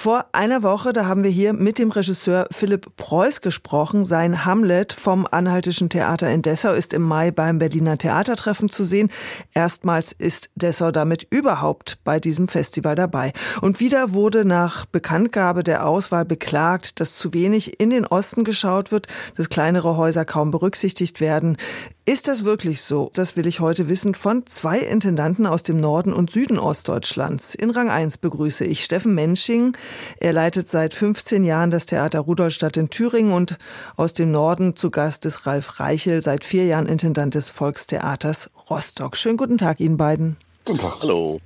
vor einer Woche, da haben wir hier mit dem Regisseur Philipp Preuß gesprochen. Sein Hamlet vom Anhaltischen Theater in Dessau ist im Mai beim Berliner Theatertreffen zu sehen. Erstmals ist Dessau damit überhaupt bei diesem Festival dabei. Und wieder wurde nach Bekanntgabe der Auswahl beklagt, dass zu wenig in den Osten geschaut wird, dass kleinere Häuser kaum berücksichtigt werden. Ist das wirklich so? Das will ich heute wissen von zwei Intendanten aus dem Norden und Süden Ostdeutschlands. In Rang 1 begrüße ich Steffen Mensching. Er leitet seit 15 Jahren das Theater Rudolstadt in Thüringen und aus dem Norden zu Gast ist Ralf Reichel, seit vier Jahren Intendant des Volkstheaters Rostock. Schönen guten Tag Ihnen beiden. Guten Tag. Hallo.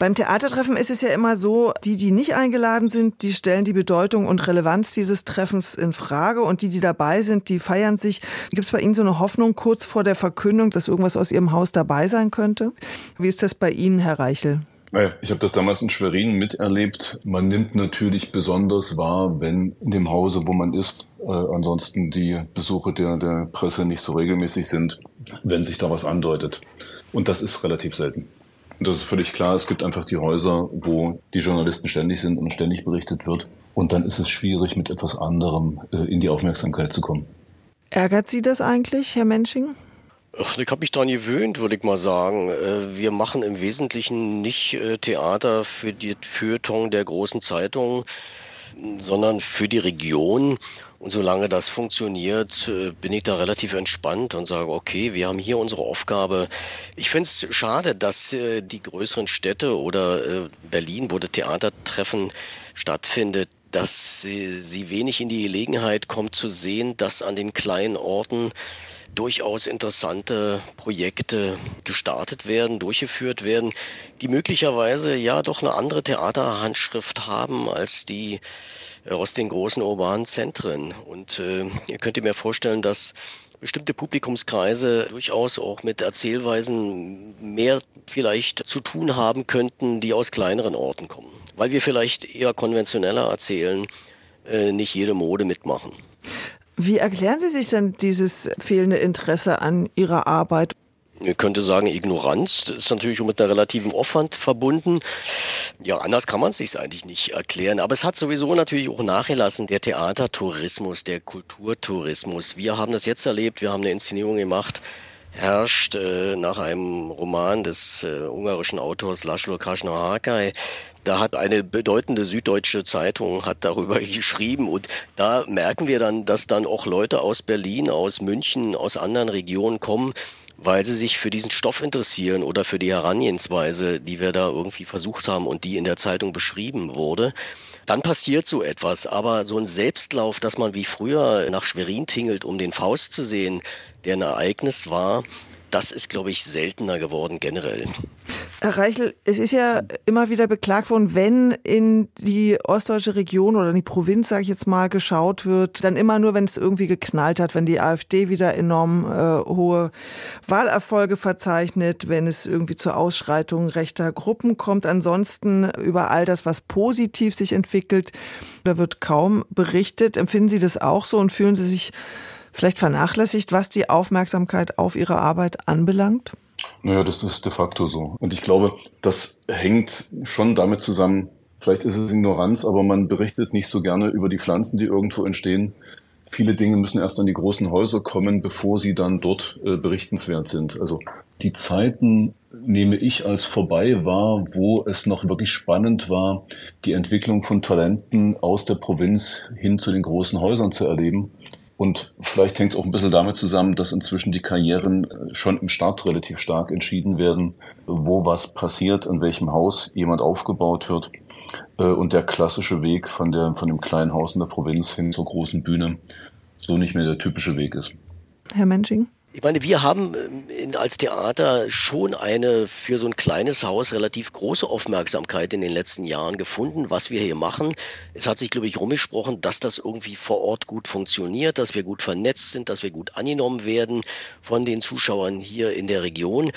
Beim Theatertreffen ist es ja immer so, die, die nicht eingeladen sind, die stellen die Bedeutung und Relevanz dieses Treffens in Frage und die, die dabei sind, die feiern sich. Gibt es bei Ihnen so eine Hoffnung kurz vor der Verkündung, dass irgendwas aus Ihrem Haus dabei sein könnte? Wie ist das bei Ihnen, Herr Reichel? Ich habe das damals in Schwerin miterlebt. Man nimmt natürlich besonders wahr, wenn in dem Hause, wo man ist, äh, ansonsten die Besuche der, der Presse nicht so regelmäßig sind, wenn sich da was andeutet. Und das ist relativ selten. Und das ist völlig klar. Es gibt einfach die Häuser, wo die Journalisten ständig sind und ständig berichtet wird. Und dann ist es schwierig, mit etwas anderem äh, in die Aufmerksamkeit zu kommen. Ärgert Sie das eigentlich, Herr Mensching? Ich habe mich daran gewöhnt, würde ich mal sagen. Äh, wir machen im Wesentlichen nicht äh, Theater für die Feuilleton der großen Zeitungen, sondern für die Region. Und solange das funktioniert, äh, bin ich da relativ entspannt und sage, okay, wir haben hier unsere Aufgabe. Ich finde es schade, dass die größeren Städte oder Berlin, wo das Theatertreffen stattfindet, dass sie wenig in die Gelegenheit kommt zu sehen, dass an den kleinen Orten durchaus interessante Projekte gestartet werden, durchgeführt werden, die möglicherweise ja doch eine andere Theaterhandschrift haben als die äh, aus den großen urbanen Zentren. Und äh, ihr könnt mir vorstellen, dass bestimmte Publikumskreise durchaus auch mit Erzählweisen mehr vielleicht zu tun haben könnten, die aus kleineren Orten kommen. Weil wir vielleicht eher konventioneller erzählen, äh, nicht jede Mode mitmachen. Wie erklären Sie sich denn dieses fehlende Interesse an Ihrer Arbeit? Ich könnte sagen, Ignoranz ist natürlich mit einer relativen Aufwand verbunden. Ja, anders kann man es sich eigentlich nicht erklären. Aber es hat sowieso natürlich auch nachgelassen, der Theatertourismus, der Kulturtourismus. Wir haben das jetzt erlebt, wir haben eine Inszenierung gemacht, herrscht äh, nach einem Roman des äh, ungarischen Autors Laszlo Krasznahorkai da hat eine bedeutende süddeutsche Zeitung hat darüber geschrieben und da merken wir dann, dass dann auch Leute aus Berlin, aus München, aus anderen Regionen kommen, weil sie sich für diesen Stoff interessieren oder für die Herangehensweise, die wir da irgendwie versucht haben und die in der Zeitung beschrieben wurde. Dann passiert so etwas, aber so ein Selbstlauf, dass man wie früher nach Schwerin tingelt, um den Faust zu sehen, der ein Ereignis war, das ist, glaube ich, seltener geworden generell. Herr Reichel, es ist ja immer wieder beklagt worden, wenn in die ostdeutsche Region oder in die Provinz, sage ich jetzt mal, geschaut wird, dann immer nur, wenn es irgendwie geknallt hat, wenn die AfD wieder enorm äh, hohe Wahlerfolge verzeichnet, wenn es irgendwie zur Ausschreitung rechter Gruppen kommt. Ansonsten über all das, was positiv sich entwickelt, da wird kaum berichtet. Empfinden Sie das auch so und fühlen Sie sich vielleicht vernachlässigt, was die Aufmerksamkeit auf Ihre Arbeit anbelangt? Naja, das ist de facto so. Und ich glaube, das hängt schon damit zusammen, vielleicht ist es Ignoranz, aber man berichtet nicht so gerne über die Pflanzen, die irgendwo entstehen. Viele Dinge müssen erst an die großen Häuser kommen, bevor sie dann dort äh, berichtenswert sind. Also die Zeiten nehme ich als vorbei wahr, wo es noch wirklich spannend war, die Entwicklung von Talenten aus der Provinz hin zu den großen Häusern zu erleben. Und vielleicht hängt es auch ein bisschen damit zusammen, dass inzwischen die Karrieren äh, schon im Start relativ stark entschieden werden, wo was passiert, in welchem Haus jemand aufgebaut wird. Äh, und der klassische Weg von, der, von dem kleinen Haus in der Provinz hin zur großen Bühne so nicht mehr der typische Weg ist. Herr Mensching? Ich meine, wir haben ähm, als Theater schon eine für so ein kleines Haus relativ große Aufmerksamkeit in den letzten Jahren gefunden, was wir hier machen. Es hat sich, glaube ich, rumgesprochen, dass das irgendwie vor Ort gut funktioniert, dass wir gut vernetzt sind, dass wir gut angenommen werden von den Zuschauern hier in der Region.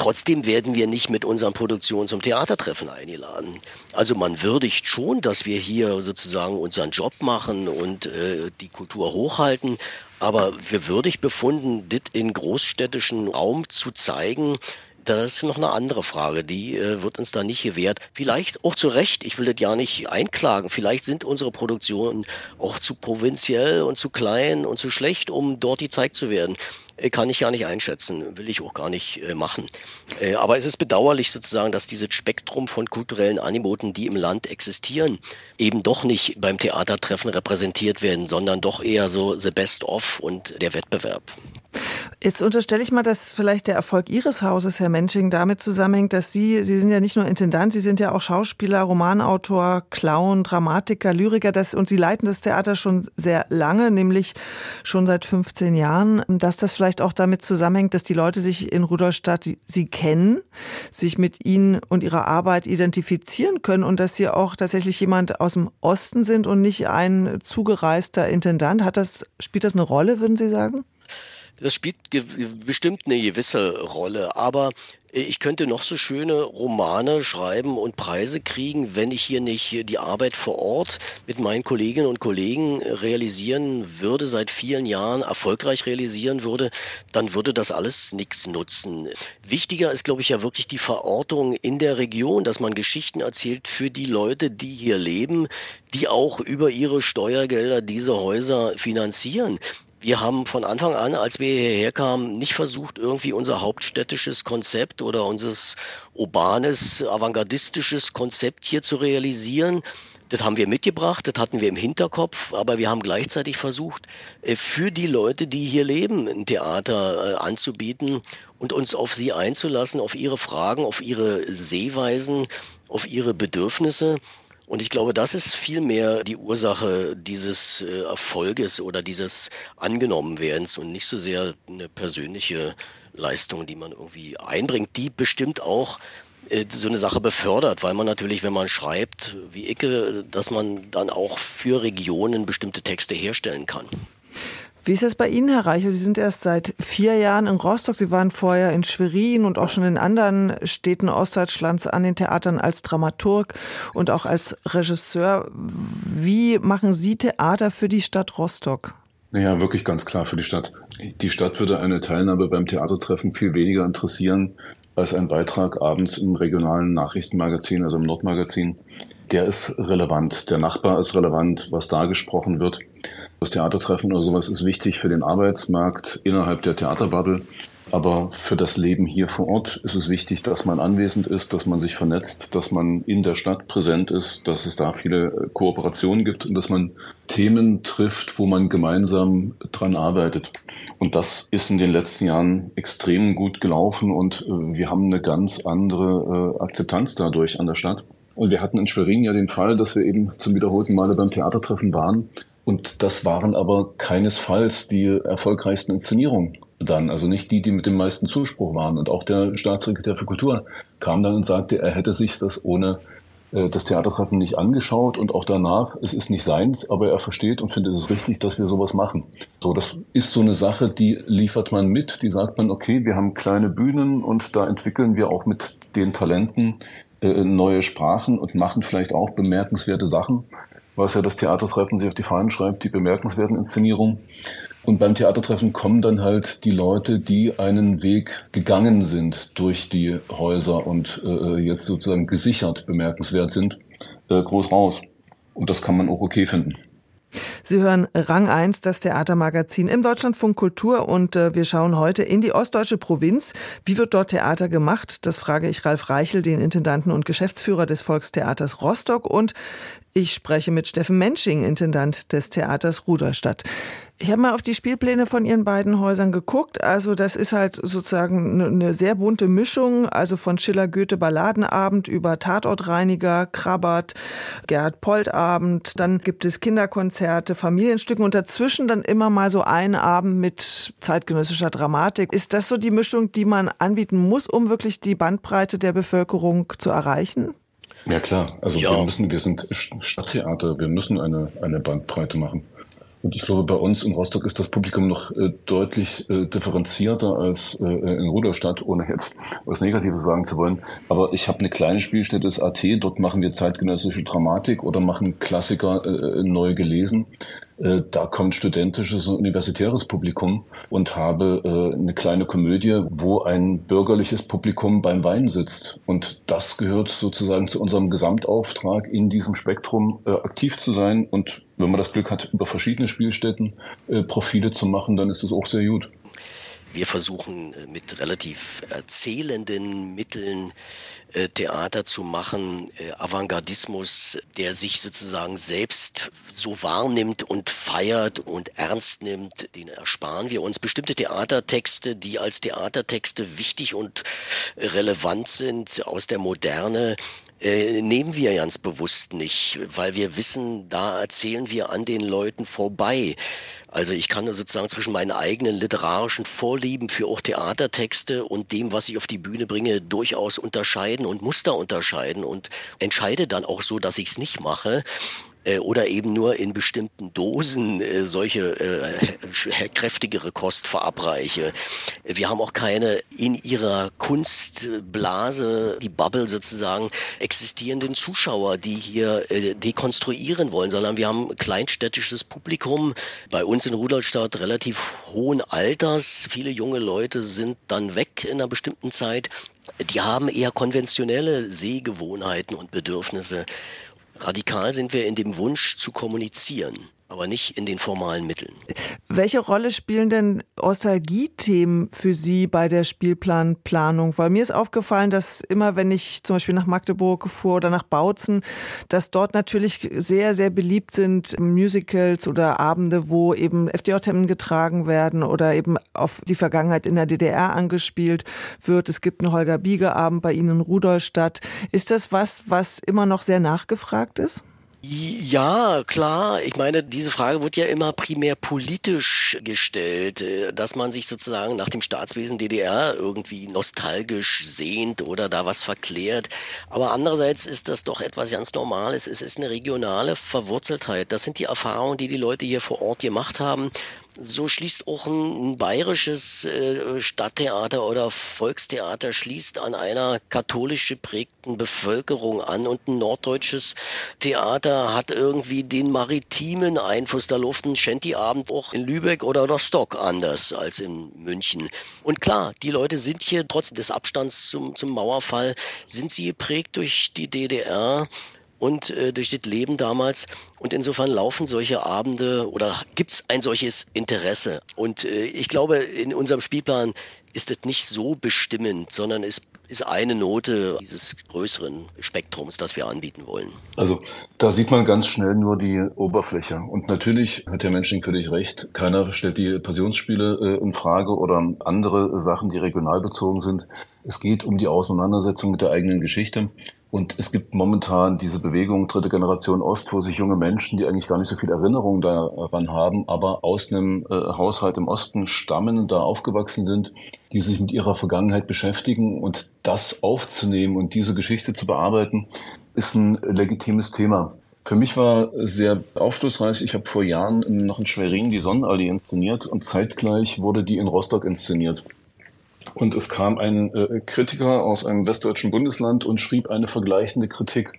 Trotzdem werden wir nicht mit unseren Produktionen zum Theatertreffen eingeladen. Also man würdigt schon, dass wir hier sozusagen unseren Job machen und äh, die Kultur hochhalten. Aber wir würdig befunden, das in großstädtischen Raum zu zeigen, das ist noch eine andere Frage, die äh, wird uns da nicht gewährt. Vielleicht auch zu Recht, ich will das ja nicht einklagen, vielleicht sind unsere Produktionen auch zu provinziell und zu klein und zu schlecht, um dort gezeigt zu werden. Äh, kann ich gar nicht einschätzen, will ich auch gar nicht äh, machen. Äh, aber es ist bedauerlich sozusagen, dass dieses Spektrum von kulturellen Animoten, die im Land existieren, eben doch nicht beim Theatertreffen repräsentiert werden, sondern doch eher so the best of und der Wettbewerb. Jetzt unterstelle ich mal, dass vielleicht der Erfolg Ihres Hauses, Herr Mensching, damit zusammenhängt, dass Sie, Sie sind ja nicht nur Intendant, Sie sind ja auch Schauspieler, Romanautor, Clown, Dramatiker, Lyriker, das, und Sie leiten das Theater schon sehr lange, nämlich schon seit 15 Jahren, dass das vielleicht auch damit zusammenhängt, dass die Leute sich in Rudolstadt Sie kennen, sich mit Ihnen und Ihrer Arbeit identifizieren können und dass Sie auch tatsächlich jemand aus dem Osten sind und nicht ein zugereister Intendant. Hat das, spielt das eine Rolle, würden Sie sagen? Das spielt bestimmt eine gewisse Rolle, aber äh, ich könnte noch so schöne Romane schreiben und Preise kriegen, wenn ich hier nicht die Arbeit vor Ort mit meinen Kolleginnen und Kollegen realisieren würde, seit vielen Jahren erfolgreich realisieren würde, dann würde das alles nichts nutzen. Wichtiger ist, glaube ich, ja wirklich die Verortung in der Region, dass man Geschichten erzählt für die Leute, die hier leben, die auch über ihre Steuergelder diese Häuser finanzieren wir haben von Anfang an, als wir hierher kamen, nicht versucht, irgendwie unser hauptstädtisches Konzept oder unser urbanes, avantgardistisches Konzept hier zu realisieren. Das haben wir mitgebracht, das hatten wir im Hinterkopf, aber wir haben gleichzeitig versucht, äh, für die Leute, die hier leben, ein Theater äh, anzubieten und uns auf sie einzulassen, auf ihre Fragen, auf ihre Sehweisen, auf ihre Bedürfnisse. Und ich glaube, das ist vielmehr die Ursache dieses äh, Erfolges oder dieses Angenommenwerdens und nicht so sehr eine persönliche Leistung, die man irgendwie einbringt, die bestimmt auch äh, so eine Sache befördert, weil man natürlich, wenn man schreibt, wie Icke, dass man dann auch für Regionen bestimmte Texte herstellen kann. Wie ist es bei Ihnen, Herr Reichel? Sie sind erst seit vier Jahren in Rostock. Sie waren vorher in Schwerin und auch schon in anderen Städten Ostdeutschlands an den Theatern als Dramaturg und auch als Regisseur. Wie machen Sie Theater für die Stadt Rostock? Naja, wirklich ganz klar für die Stadt. Die Stadt würde eine Teilnahme beim Theatertreffen viel weniger interessieren als ein Beitrag abends im regionalen Nachrichtenmagazin, also im Nordmagazin der ist relevant. Der Nachbar ist relevant, was da gesprochen wird. Das Theatertreffen oder sowas ist wichtig für den Arbeitsmarkt innerhalb der Theaterbubble. Aber für das Leben hier vor Ort ist es wichtig, dass man anwesend ist, dass man sich vernetzt, dass man in der Stadt präsent ist, dass es da viele Kooperationen gibt und dass man Themen trifft, wo man gemeinsam dran arbeitet. Und das ist in den letzten Jahren extrem gut gelaufen und äh, wir haben eine ganz andere äh, Akzeptanz dadurch an der Stadt. Und wir hatten in Schwerin ja den Fall, dass wir eben zum wiederholten Male beim Theatertreffen waren. Und das waren aber keinesfalls die erfolgreichsten Inszenierungen dann, also nicht die, die mit dem meisten Zuspruch waren. Und auch der Staatssekretär für Kultur kam dann und sagte, er hätte sich das ohne äh, das Theatertreffen nicht angeschaut und auch danach, es ist nicht seins, aber er versteht und findet es richtig, dass wir sowas machen. So, das ist so eine Sache, die liefert man mit, die sagt man, okay, wir haben kleine Bühnen und da entwickeln wir auch mit den Talenten äh, neue Sprachen und machen vielleicht auch bemerkenswerte Sachen, was ja das Theatertreffen sich auf die Fahnen schreibt, die bemerkenswerten Inszenierungen. Und beim Theatertreffen kommen dann halt die Leute, die einen Weg gegangen sind durch die Häuser und äh, jetzt sozusagen gesichert bemerkenswert sind, äh, groß raus. Und das kann man auch okay finden. Sie hören Rang 1, das Theatermagazin im Deutschlandfunk Kultur und äh, wir schauen heute in die ostdeutsche Provinz. Wie wird dort Theater gemacht? Das frage ich Ralf Reichel, den Intendanten und Geschäftsführer des Volkstheaters Rostock und ich spreche mit Steffen Mensching, Intendant des Theaters Ruderstadt. Ich habe mal auf die Spielpläne von Ihren beiden Häusern geguckt. Also das ist halt sozusagen eine sehr bunte Mischung. Also von Schiller Goethe Balladenabend über Tatortreiniger, Krabbert, Gerhard Polt Abend. Dann gibt es Kinderkonzerte, Familienstücken und dazwischen dann immer mal so ein Abend mit zeitgenössischer Dramatik. Ist das so die Mischung, die man anbieten muss, um wirklich die Bandbreite der Bevölkerung zu erreichen? Ja klar, also ja. wir müssen, wir sind Stadttheater, wir müssen eine, eine Bandbreite machen. Und ich glaube, bei uns in Rostock ist das Publikum noch äh, deutlich äh, differenzierter als äh, in Rudolstadt, ohne jetzt was Negatives sagen zu wollen. Aber ich habe eine kleine Spielstätte, das AT, dort machen wir zeitgenössische Dramatik oder machen Klassiker äh, neu gelesen. Äh, da kommt studentisches und universitäres Publikum und habe äh, eine kleine Komödie, wo ein bürgerliches Publikum beim Wein sitzt. Und das gehört sozusagen zu unserem Gesamtauftrag, in diesem Spektrum äh, aktiv zu sein. Und wenn man das Glück hat, über verschiedene Spielstätten Profile zu machen, dann ist es auch sehr gut. Wir versuchen mit relativ erzählenden Mitteln äh, Theater zu machen, äh, Avantgardismus, der sich sozusagen selbst so wahrnimmt und feiert und ernst nimmt, den ersparen wir uns. Bestimmte Theatertexte, die als Theatertexte wichtig und relevant sind aus der Moderne, äh, nehmen wir ganz bewusst nicht, weil wir wissen, da erzählen wir an den Leuten vorbei. Also ich kann sozusagen zwischen meinen eigenen literarischen Vorlieben für auch Theatertexte und dem, was ich auf die Bühne bringe, durchaus unterscheiden und Muster unterscheiden und entscheide dann auch so, dass ich es nicht mache äh, oder eben nur in bestimmten Dosen äh, solche äh, kräftigere Kost verabreiche. Wir haben auch keine in ihrer Kunstblase, die Bubble sozusagen, existierenden Zuschauer, die hier äh, dekonstruieren wollen, sondern wir haben kleinstädtisches Publikum, bei uns in Rudolstadt relativ hohen Alters. Viele junge Leute sind dann weg in einer bestimmten Zeit. Die haben eher konventionelle Sehgewohnheiten und Bedürfnisse. Radikal sind wir in dem Wunsch zu kommunizieren aber nicht in den formalen Mitteln. Welche Rolle spielen denn Nostalgie-Themen für Sie bei der Spielplanplanung? Weil mir ist aufgefallen, dass immer, wenn ich zum Beispiel nach Magdeburg fuhr oder nach Bautzen, dass dort natürlich sehr, sehr beliebt sind Musicals oder Abende, wo eben FDJ-Hemden getragen werden oder eben auf die Vergangenheit in der DDR angespielt wird. Es gibt einen Holger Biege-Abend bei Ihnen in Rudolstadt. Ist das was, was immer noch sehr nachgefragt ist? Ja, klar. Ich meine, diese Frage wird ja immer primär politisch gestellt, äh, dass man sich sozusagen nach dem Staatswesen DDR irgendwie nostalgisch sehnt oder da was verklärt. Aber andererseits ist das doch etwas ganz Normales. Es ist eine regionale Verwurzeltheit. Das sind die Erfahrungen, die die Leute hier vor Ort gemacht haben. So schließt auch ein, ein bayerisches äh, Stadttheater oder Volkstheater schließt an einer katholisch geprägten Bevölkerung an und ein norddeutsches Theater hat irgendwie den maritimen Einfluss. Da läuft ein Shanty-Abend auch in Lübeck oder Rostock anders als in München. Und klar, die Leute sind hier trotz des Abstands zum, zum Mauerfall, sind sie geprägt durch die DDR und äh, durch das Leben damals. Und insofern laufen solche Abende oder gibt es ein solches Interesse. Und äh, ich glaube, in unserem Spielplan ist das nicht so bestimmend, sondern es ist eine Note dieses größeren Spektrums, das wir anbieten wollen. Also da sieht man ganz schnell nur die Oberfläche. Und natürlich hat Herr Mensching völlig recht. Keiner stellt die Passionsspiele äh, in Frage oder andere Sachen, die regional bezogen sind. Es geht um die Auseinandersetzung mit der eigenen Geschichte. Und es gibt momentan diese Bewegung dritte Generation Ost, wo sich junge Menschen, die eigentlich gar nicht so viel Erinnerung daran haben, aber aus einem äh, Haushalt im Osten stammen, da aufgewachsen sind, die sich mit ihrer Vergangenheit beschäftigen und das aufzunehmen und diese Geschichte zu bearbeiten, ist ein legitimes Thema. Für mich war sehr aufschlussreich. Ich habe vor Jahren noch in Schwerin die Sonnenallee inszeniert und zeitgleich wurde die in Rostock inszeniert. Und es kam ein äh, Kritiker aus einem westdeutschen Bundesland und schrieb eine vergleichende Kritik.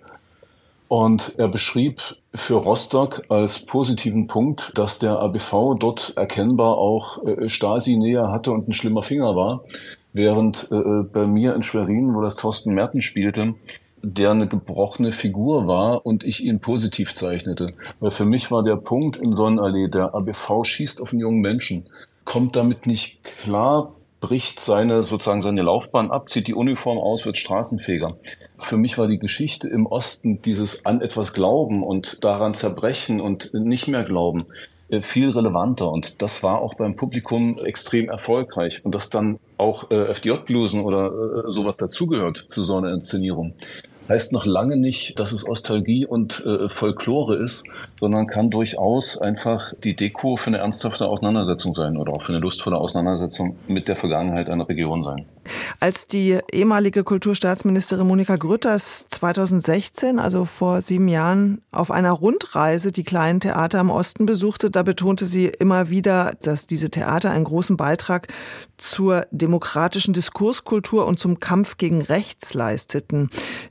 Und er beschrieb für Rostock als positiven Punkt, dass der ABV dort erkennbar auch äh, Stasi-Nähe hatte und ein schlimmer Finger war. Während äh, äh, bei mir in Schwerin, wo das Thorsten Merten spielte, der eine gebrochene Figur war und ich ihn positiv zeichnete. Weil für mich war der Punkt in Sonnenallee, der ABV schießt auf einen jungen Menschen, kommt damit nicht klar, bricht seine, sozusagen seine Laufbahn ab, zieht die Uniform aus, wird Straßenfeger. Für mich war die Geschichte im Osten dieses an etwas glauben und daran zerbrechen und nicht mehr glauben äh, viel relevanter und das war auch beim Publikum extrem erfolgreich und dass dann auch äh, FDJ-Blusen oder äh, sowas dazugehört zu so einer Inszenierung heißt noch lange nicht, dass es Ostalgie und äh, Folklore ist, sondern kann durchaus einfach die Deko für eine ernsthafte Auseinandersetzung sein oder auch für eine lustvolle Auseinandersetzung mit der Vergangenheit einer Region sein. Als die ehemalige Kulturstaatsministerin Monika Grütters 2016, also vor sieben Jahren, auf einer Rundreise die kleinen Theater im Osten besuchte, da betonte sie immer wieder, dass diese Theater einen großen Beitrag zur demokratischen Diskurskultur und zum Kampf gegen Rechts leisteten.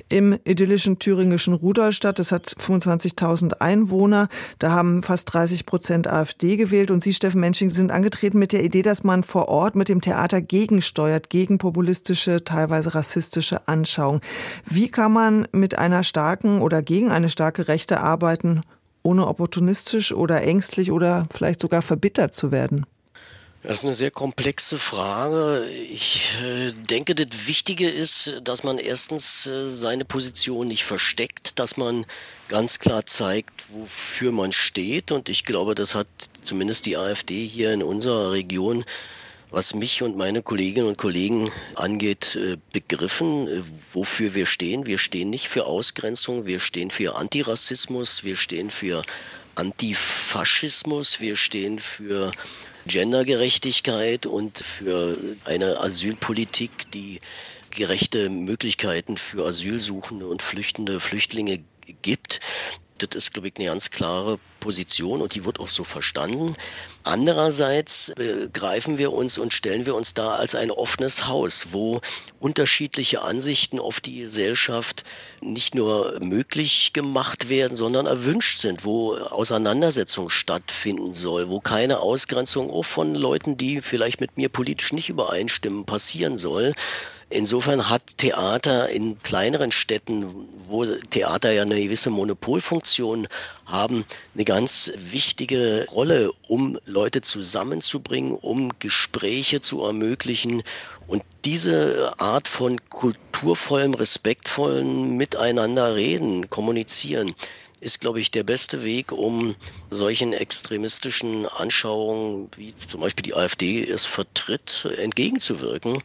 Im idyllischen thüringischen Rudolstadt, das hat 25.000 Einwohner, da haben fast 30 Prozent AfD gewählt und Sie, Steffen Mensching, sind angetreten mit der Idee, dass man vor Ort mit dem Theater gegensteuert, gegen populistische, teilweise rassistische Anschauung. Wie kann man mit einer starken oder gegen eine starke Rechte arbeiten, ohne opportunistisch oder ängstlich oder vielleicht sogar verbittert zu werden? Das ist eine sehr komplexe Frage. Ich äh, denke, das Wichtige ist, dass man erstens äh, seine Position nicht versteckt, dass man ganz klar zeigt, wofür man steht. Und ich glaube, das hat zumindest die AfD hier in unserer Region was mich und meine Kolleginnen und Kollegen angeht, äh, begriffen, äh, wofür wir stehen. Wir stehen nicht für Ausgrenzung, wir stehen für Antirassismus, wir stehen für Antifaschismus, wir stehen für Gendergerechtigkeit und für eine Asylpolitik, die gerechte Möglichkeiten für Asylsuchende und flüchtende Flüchtlinge gibt. Das ist, glaube ich, eine ganz klare Position und die wird auch so verstanden. Andererseits begreifen wir uns und stellen wir uns da als ein offenes Haus, wo unterschiedliche Ansichten auf die Gesellschaft nicht nur möglich gemacht werden, sondern erwünscht sind, wo Auseinandersetzung stattfinden soll, wo keine Ausgrenzung auch von Leuten, die vielleicht mit mir politisch nicht übereinstimmen, passieren soll. Insofern hat Theater in kleineren Städten, wo Theater ja eine gewisse Monopolfunktion haben, eine ganz wichtige Rolle, um Leute zusammenzubringen, um Gespräche zu ermöglichen. Und diese Art von kulturvollem, respektvollen Miteinander reden, kommunizieren, ist, glaube ich, der beste Weg, um solchen extremistischen Anschauungen, wie zum Beispiel die AfD es vertritt, entgegenzuwirken.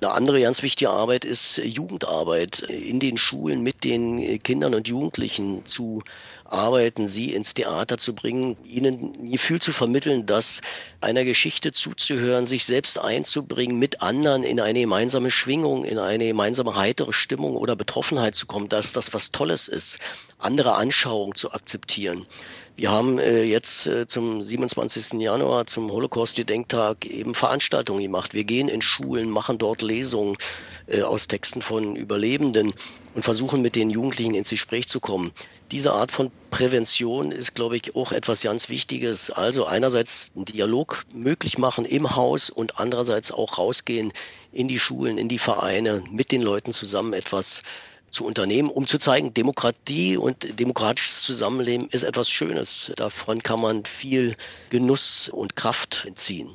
Eine andere ganz wichtige Arbeit ist Jugendarbeit in den Schulen mit den Kindern und Jugendlichen zu arbeiten, sie ins Theater zu bringen, ihnen ein Gefühl zu vermitteln, dass einer Geschichte zuzuhören, sich selbst einzubringen, mit anderen in eine gemeinsame Schwingung, in eine gemeinsame heitere Stimmung oder Betroffenheit zu kommen, dass das was Tolles ist, andere Anschauungen zu akzeptieren. Wir haben äh, jetzt äh, zum 27. Januar, zum Holocaust-Gedenktag, eben Veranstaltungen gemacht. Wir gehen in Schulen, machen dort Lesungen äh, aus Texten von Überlebenden und versuchen mit den Jugendlichen ins Gespräch zu kommen. Diese Art von Prävention ist, glaube ich, auch etwas ganz Wichtiges. Also einerseits einen Dialog möglich machen im Haus und andererseits auch rausgehen in die Schulen, in die Vereine, mit den Leuten zusammen etwas zu unternehmen, um zu zeigen, Demokratie und demokratisches Zusammenleben ist etwas Schönes. Davon kann man viel Genuss und Kraft entziehen.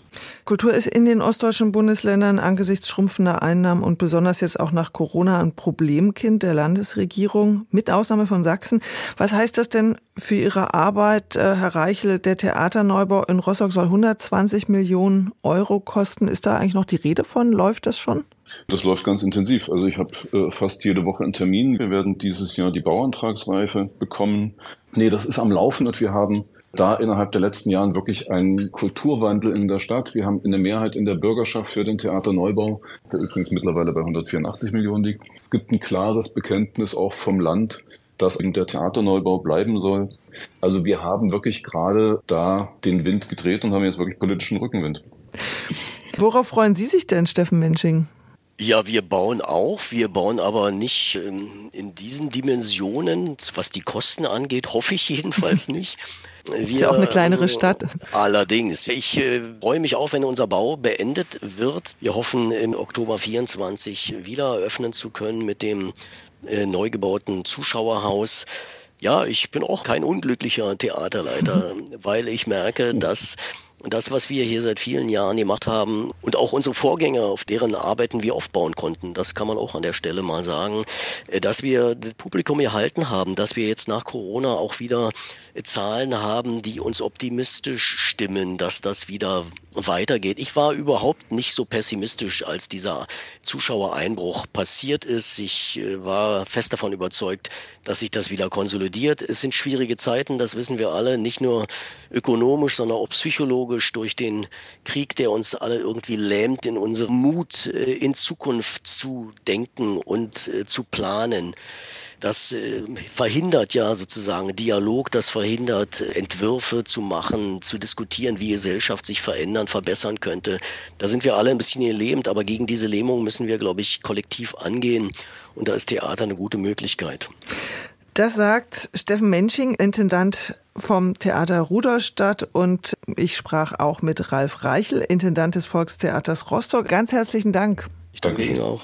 Kultur ist in den ostdeutschen Bundesländern angesichts schrumpfender Einnahmen und besonders jetzt auch nach Corona ein Problemkind der Landesregierung, mit Ausnahme von Sachsen. Was heißt das denn für Ihre Arbeit, äh, Herr Reichel? Der Theaterneubau in Rostock soll 120 Millionen Euro kosten. Ist da eigentlich noch die Rede von? Läuft das schon? Das läuft ganz intensiv. Also ich habe äh, fast jede Woche einen Termin. Wir werden dieses Jahr die Bauantragsreife bekommen. Nee, das ist am Laufen und wir haben da innerhalb der letzten Jahren wirklich einen Kulturwandel in der Stadt. Wir haben eine Mehrheit in der Bürgerschaft für den Theaterneubau, der übrigens mittlerweile bei 184 Millionen liegt. Es gibt ein klares Bekenntnis auch vom Land, dass der Theaterneubau bleiben soll. Also wir haben wirklich gerade da den Wind gedreht und haben jetzt wirklich politischen Rückenwind. Worauf freuen Sie sich denn, Steffen Mensching? Ja, wir bauen auch. Wir bauen aber nicht ähm, in diesen Dimensionen, was die Kosten angeht, hoffe ich jedenfalls nicht. Wir, ist ja auch eine kleinere Stadt. Allerdings. Ich äh, freue mich auch, wenn unser Bau beendet wird. Wir hoffen im Oktober 24 wieder eröffnen zu können mit dem äh, neu gebauten Zuschauerhaus. Ja, ich bin auch kein unglücklicher Theaterleiter, weil ich merke, dass das, was wir hier seit vielen Jahren gemacht haben und auch unsere Vorgänger, auf deren Arbeiten wir aufbauen konnten, das kann man auch an der Stelle mal sagen, äh, dass wir das Publikum erhalten haben, dass wir jetzt nach Corona auch wieder Zahlen haben, die uns optimistisch stimmen, dass das wieder weitergeht. Ich war überhaupt nicht so pessimistisch, als dieser Zuschauereinbruch passiert ist. Ich äh, war fest davon überzeugt, dass sich das wieder konsolidiert. Es sind schwierige Zeiten, das wissen wir alle, nicht nur ökonomisch, sondern auch psychologisch psychologisch durch den Krieg, der uns alle irgendwie lähmt, in unserem Mut, äh, in Zukunft zu denken und äh, zu planen. Das äh, verhindert ja sozusagen Dialog, das verhindert Entwürfe zu machen, zu diskutieren, wie Gesellschaft sich verändern, verbessern könnte. Da sind wir alle ein bisschen gelähmt, aber gegen diese Lähmung müssen wir, glaube ich, kollektiv angehen. Und da ist Theater eine gute Möglichkeit. Das sagt Steffen Mensching, Intendant vom Theater Rudolstadt und ich sprach auch mit Ralf Reichel, Intendant des Volkstheaters Rostock. Ganz herzlichen Dank. Ich danke Ihnen auch.